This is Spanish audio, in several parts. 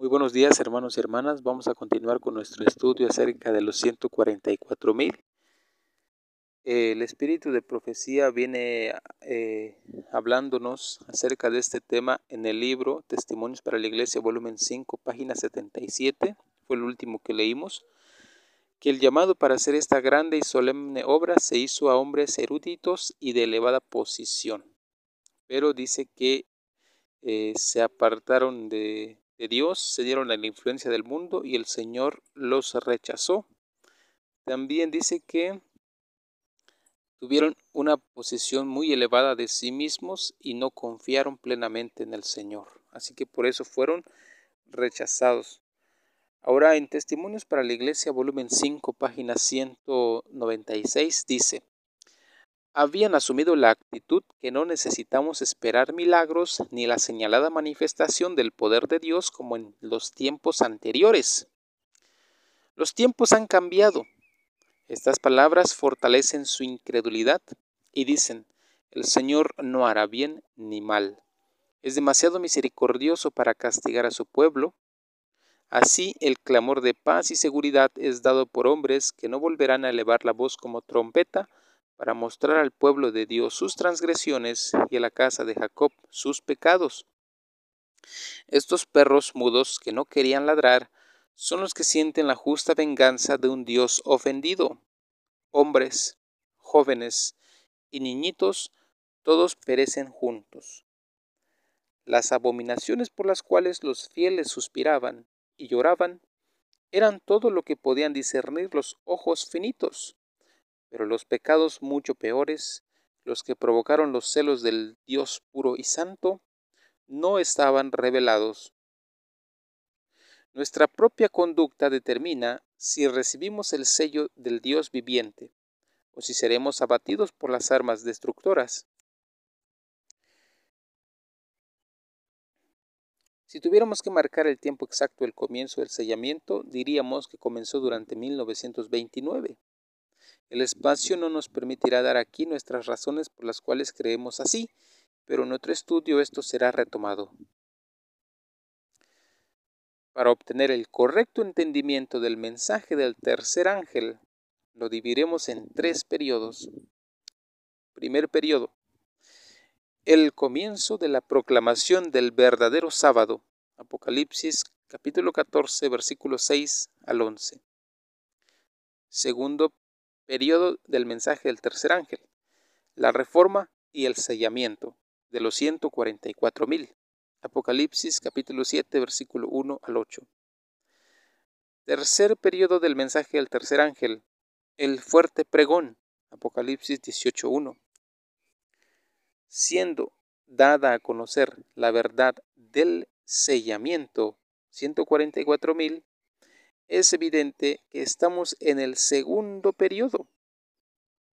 Muy buenos días hermanos y hermanas. Vamos a continuar con nuestro estudio acerca de los 144 mil. El espíritu de profecía viene eh, hablándonos acerca de este tema en el libro Testimonios para la Iglesia, volumen 5, página 77. Fue el último que leímos. Que el llamado para hacer esta grande y solemne obra se hizo a hombres eruditos y de elevada posición. Pero dice que eh, se apartaron de de Dios, se dieron a la influencia del mundo y el Señor los rechazó. También dice que tuvieron una posición muy elevada de sí mismos y no confiaron plenamente en el Señor. Así que por eso fueron rechazados. Ahora en Testimonios para la Iglesia, volumen 5, página 196, dice, habían asumido la actitud que no necesitamos esperar milagros ni la señalada manifestación del poder de Dios como en los tiempos anteriores. Los tiempos han cambiado. Estas palabras fortalecen su incredulidad y dicen, el Señor no hará bien ni mal. Es demasiado misericordioso para castigar a su pueblo. Así el clamor de paz y seguridad es dado por hombres que no volverán a elevar la voz como trompeta, para mostrar al pueblo de Dios sus transgresiones y a la casa de Jacob sus pecados. Estos perros mudos que no querían ladrar son los que sienten la justa venganza de un Dios ofendido. Hombres, jóvenes y niñitos, todos perecen juntos. Las abominaciones por las cuales los fieles suspiraban y lloraban eran todo lo que podían discernir los ojos finitos. Pero los pecados mucho peores, los que provocaron los celos del Dios puro y santo, no estaban revelados. Nuestra propia conducta determina si recibimos el sello del Dios viviente o si seremos abatidos por las armas destructoras. Si tuviéramos que marcar el tiempo exacto del comienzo del sellamiento, diríamos que comenzó durante 1929. El espacio no nos permitirá dar aquí nuestras razones por las cuales creemos así, pero en otro estudio esto será retomado. Para obtener el correcto entendimiento del mensaje del tercer ángel, lo dividiremos en tres periodos. Primer periodo. El comienzo de la proclamación del verdadero sábado. Apocalipsis capítulo 14 versículos 6 al 11. Segundo periodo del mensaje del tercer ángel, la reforma y el sellamiento de los 144 mil. Apocalipsis capítulo 7 versículo 1 al 8. Tercer periodo del mensaje del tercer ángel, el fuerte pregón. Apocalipsis 18.1. Siendo dada a conocer la verdad del sellamiento, 144 mil, es evidente que estamos en el segundo periodo.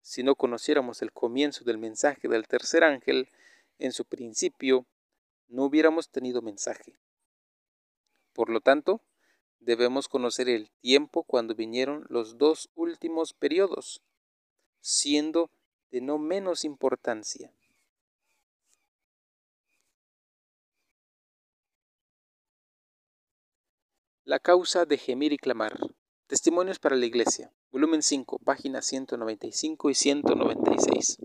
Si no conociéramos el comienzo del mensaje del tercer ángel, en su principio, no hubiéramos tenido mensaje. Por lo tanto, debemos conocer el tiempo cuando vinieron los dos últimos periodos, siendo de no menos importancia. La causa de gemir y clamar. Testimonios para la Iglesia. Volumen 5, páginas 195 y 196.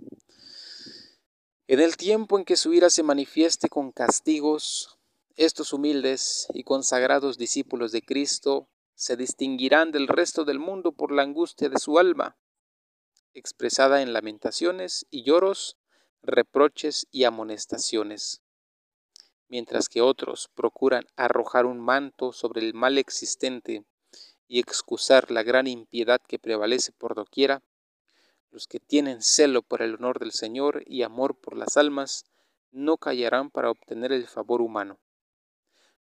En el tiempo en que su ira se manifieste con castigos, estos humildes y consagrados discípulos de Cristo se distinguirán del resto del mundo por la angustia de su alma, expresada en lamentaciones y lloros, reproches y amonestaciones mientras que otros procuran arrojar un manto sobre el mal existente y excusar la gran impiedad que prevalece por doquiera, los que tienen celo por el honor del Señor y amor por las almas, no callarán para obtener el favor humano.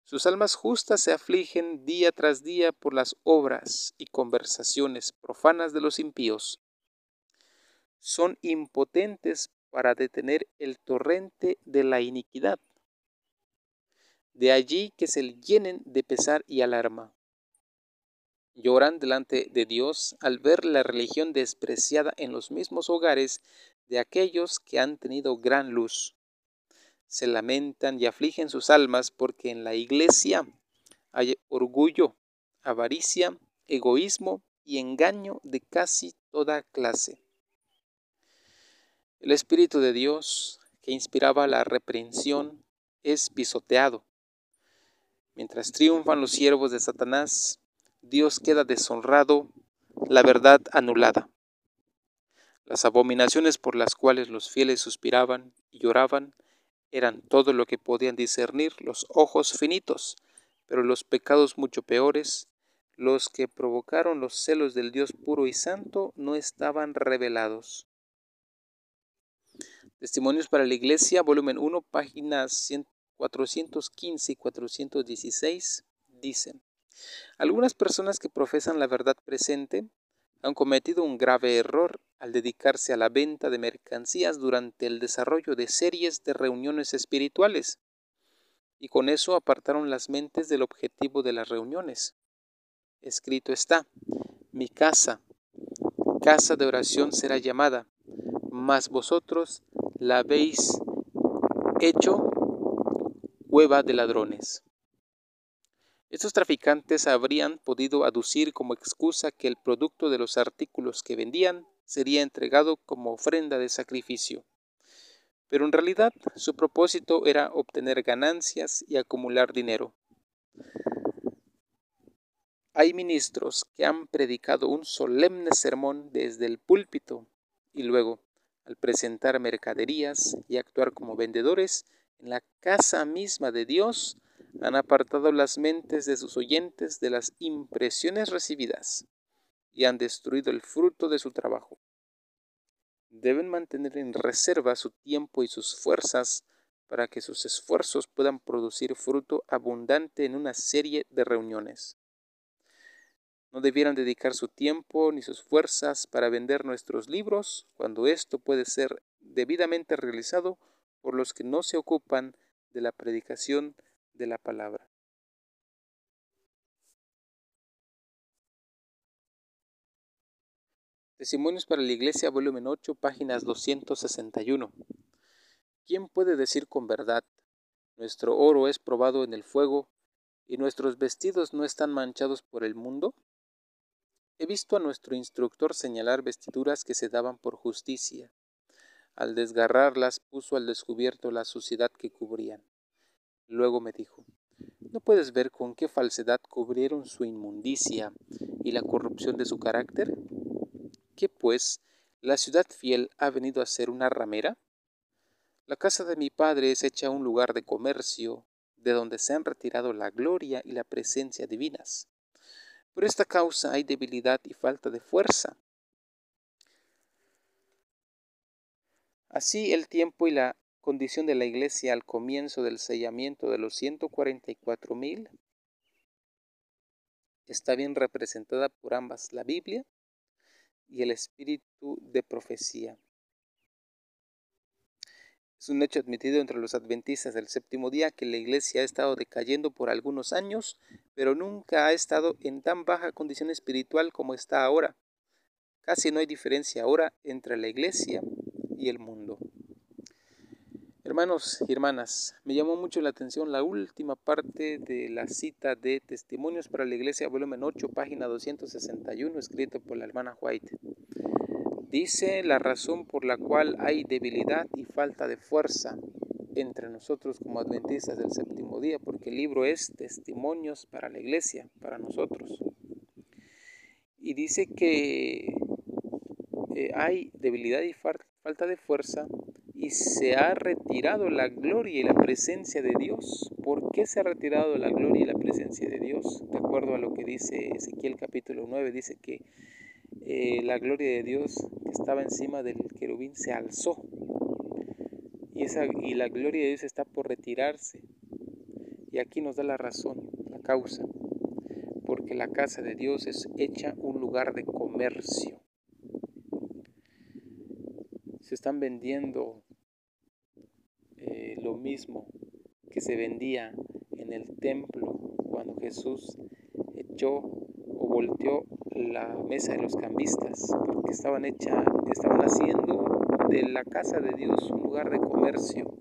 Sus almas justas se afligen día tras día por las obras y conversaciones profanas de los impíos. Son impotentes para detener el torrente de la iniquidad de allí que se llenen de pesar y alarma. Lloran delante de Dios al ver la religión despreciada en los mismos hogares de aquellos que han tenido gran luz. Se lamentan y afligen sus almas porque en la iglesia hay orgullo, avaricia, egoísmo y engaño de casi toda clase. El Espíritu de Dios, que inspiraba la reprensión, es pisoteado. Mientras triunfan los siervos de Satanás, Dios queda deshonrado, la verdad anulada. Las abominaciones por las cuales los fieles suspiraban y lloraban eran todo lo que podían discernir los ojos finitos, pero los pecados mucho peores, los que provocaron los celos del Dios puro y santo, no estaban revelados. Testimonios para la Iglesia, volumen 1, páginas 415 y 416, dicen, algunas personas que profesan la verdad presente han cometido un grave error al dedicarse a la venta de mercancías durante el desarrollo de series de reuniones espirituales, y con eso apartaron las mentes del objetivo de las reuniones. Escrito está, mi casa, casa de oración será llamada, mas vosotros la habéis hecho cueva de ladrones. Estos traficantes habrían podido aducir como excusa que el producto de los artículos que vendían sería entregado como ofrenda de sacrificio. Pero en realidad su propósito era obtener ganancias y acumular dinero. Hay ministros que han predicado un solemne sermón desde el púlpito y luego, al presentar mercaderías y actuar como vendedores en la casa misma de Dios, han apartado las mentes de sus oyentes de las impresiones recibidas y han destruido el fruto de su trabajo. Deben mantener en reserva su tiempo y sus fuerzas para que sus esfuerzos puedan producir fruto abundante en una serie de reuniones. No debieran dedicar su tiempo ni sus fuerzas para vender nuestros libros cuando esto puede ser debidamente realizado por los que no se ocupan de la predicación de la palabra. Testimonios para la Iglesia, volumen 8, páginas 261. ¿Quién puede decir con verdad, nuestro oro es probado en el fuego y nuestros vestidos no están manchados por el mundo? He visto a nuestro instructor señalar vestiduras que se daban por justicia. Al desgarrarlas puso al descubierto la suciedad que cubrían. Luego me dijo, ¿no puedes ver con qué falsedad cubrieron su inmundicia y la corrupción de su carácter? ¿Qué pues? ¿La ciudad fiel ha venido a ser una ramera? La casa de mi padre es hecha un lugar de comercio, de donde se han retirado la gloria y la presencia divinas. Por esta causa hay debilidad y falta de fuerza. Así el tiempo y la condición de la iglesia al comienzo del sellamiento de los 144 mil está bien representada por ambas, la Biblia y el espíritu de profecía. Es un hecho admitido entre los adventistas del séptimo día que la iglesia ha estado decayendo por algunos años, pero nunca ha estado en tan baja condición espiritual como está ahora. Casi no hay diferencia ahora entre la iglesia el mundo. Hermanos y hermanas, me llamó mucho la atención la última parte de la cita de Testimonios para la Iglesia, volumen 8, página 261, escrito por la hermana White. Dice la razón por la cual hay debilidad y falta de fuerza entre nosotros como adventistas del séptimo día, porque el libro es testimonios para la iglesia, para nosotros. Y dice que eh, hay debilidad y falta de fuerza y se ha retirado la gloria y la presencia de Dios. ¿Por qué se ha retirado la gloria y la presencia de Dios? De acuerdo a lo que dice Ezequiel capítulo 9, dice que eh, la gloria de Dios que estaba encima del querubín se alzó. Y, esa, y la gloria de Dios está por retirarse. Y aquí nos da la razón, la causa. Porque la casa de Dios es hecha un lugar de comercio. Se están vendiendo eh, lo mismo que se vendía en el templo cuando Jesús echó o volteó la mesa de los cambistas, porque estaban hecha, estaban haciendo de la casa de Dios un lugar de comercio.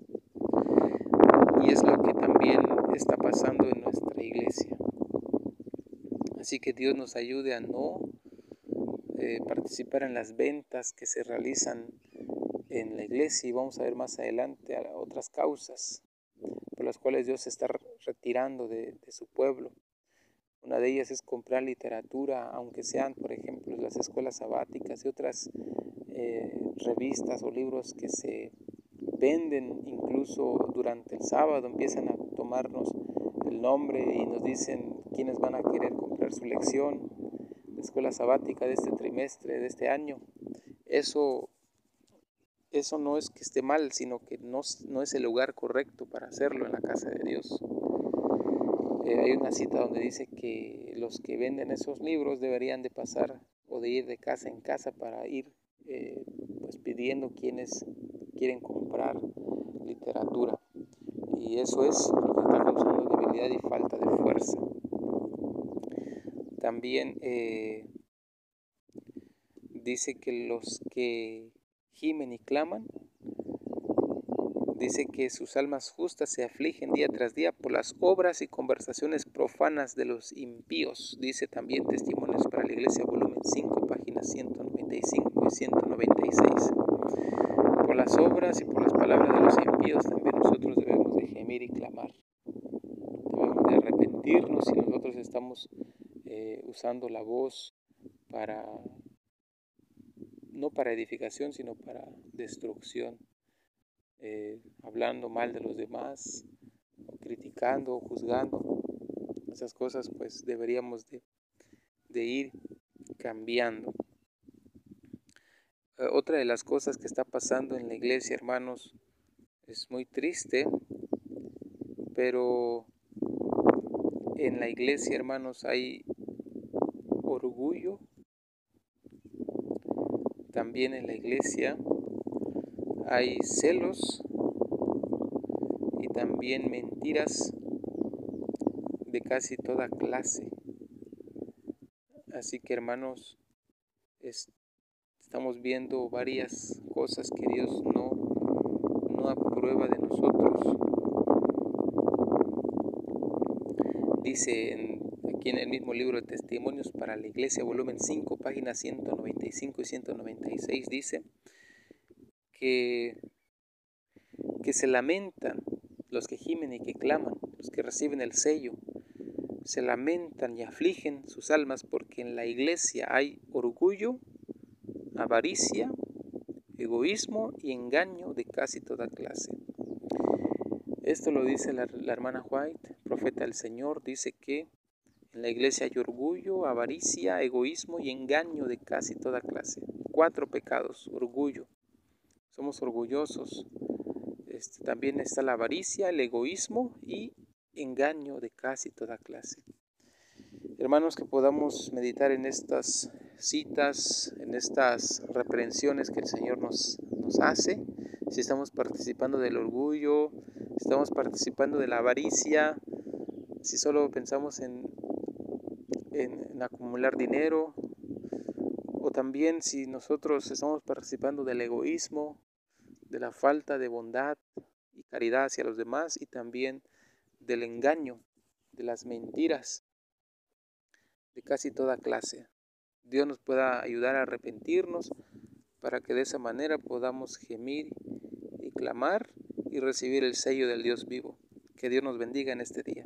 Y es lo que también está pasando en nuestra iglesia. Así que Dios nos ayude a no eh, participar en las ventas que se realizan en la iglesia y vamos a ver más adelante a otras causas por las cuales Dios se está retirando de, su pueblo. Una de ellas es comprar literatura, aunque sean, por ejemplo, las escuelas sabáticas y otras eh, revistas o libros que se venden incluso durante el sábado, empiezan a tomarnos el nombre y nos dicen quiénes van a querer comprar su lección, la escuela sabática de este trimestre, de este año. Eso eso no es que esté mal, sino que no, es el lugar correcto para hacerlo en la casa de Dios. Eh, hay una cita donde dice que los que venden esos libros deberían de pasar o de ir de casa en casa para ir eh, pues pidiendo quienes quieren comprar literatura. Y eso es lo que está causando debilidad y falta de fuerza. También eh, dice que los que gimen y claman. Dice que sus almas justas se afligen día tras día por las obras y conversaciones profanas de los impíos. Dice también Testimonios para la Iglesia, volumen 5, páginas 195 y 196. Por las obras y por las palabras de los impíos también nosotros debemos de gemir y clamar. Debemos de arrepentirnos si nosotros estamos eh, usando la voz para no para edificación, sino para destrucción, eh, hablando mal de los demás, criticando, juzgando. Esas cosas pues deberíamos de, ir cambiando. Eh, otra de las cosas que está pasando en la iglesia, hermanos, es muy triste, pero en la iglesia, hermanos, hay orgullo también en la iglesia hay celos y también mentiras de casi toda clase. Así que hermanos, estamos viendo varias cosas que Dios no, no aprueba de nosotros. Dice en aquí en el mismo libro de Testimonios para la Iglesia, volumen 5, páginas 195 y 196, dice que, que se lamentan los que gimen y que claman, los que reciben el sello, se lamentan y afligen sus almas porque en la iglesia hay orgullo, avaricia, egoísmo y engaño de casi toda clase. Esto lo dice la, la, hermana White, profeta del Señor, dice que en la iglesia hay orgullo, avaricia, egoísmo y engaño de casi toda clase. Cuatro pecados, orgullo. Somos orgullosos. Este, también está la avaricia, el egoísmo y engaño de casi toda clase. Hermanos, que podamos meditar en estas citas, en estas reprensiones que el Señor nos, nos hace. Si estamos participando del orgullo, estamos participando de la avaricia, si solo pensamos en acumular dinero, o también si nosotros estamos participando del egoísmo, de la falta de bondad y caridad hacia los demás y también del engaño, de las mentiras de casi toda clase. Dios nos pueda ayudar a arrepentirnos para que de esa manera podamos gemir y clamar y recibir el sello del Dios vivo. Que Dios nos bendiga en este día.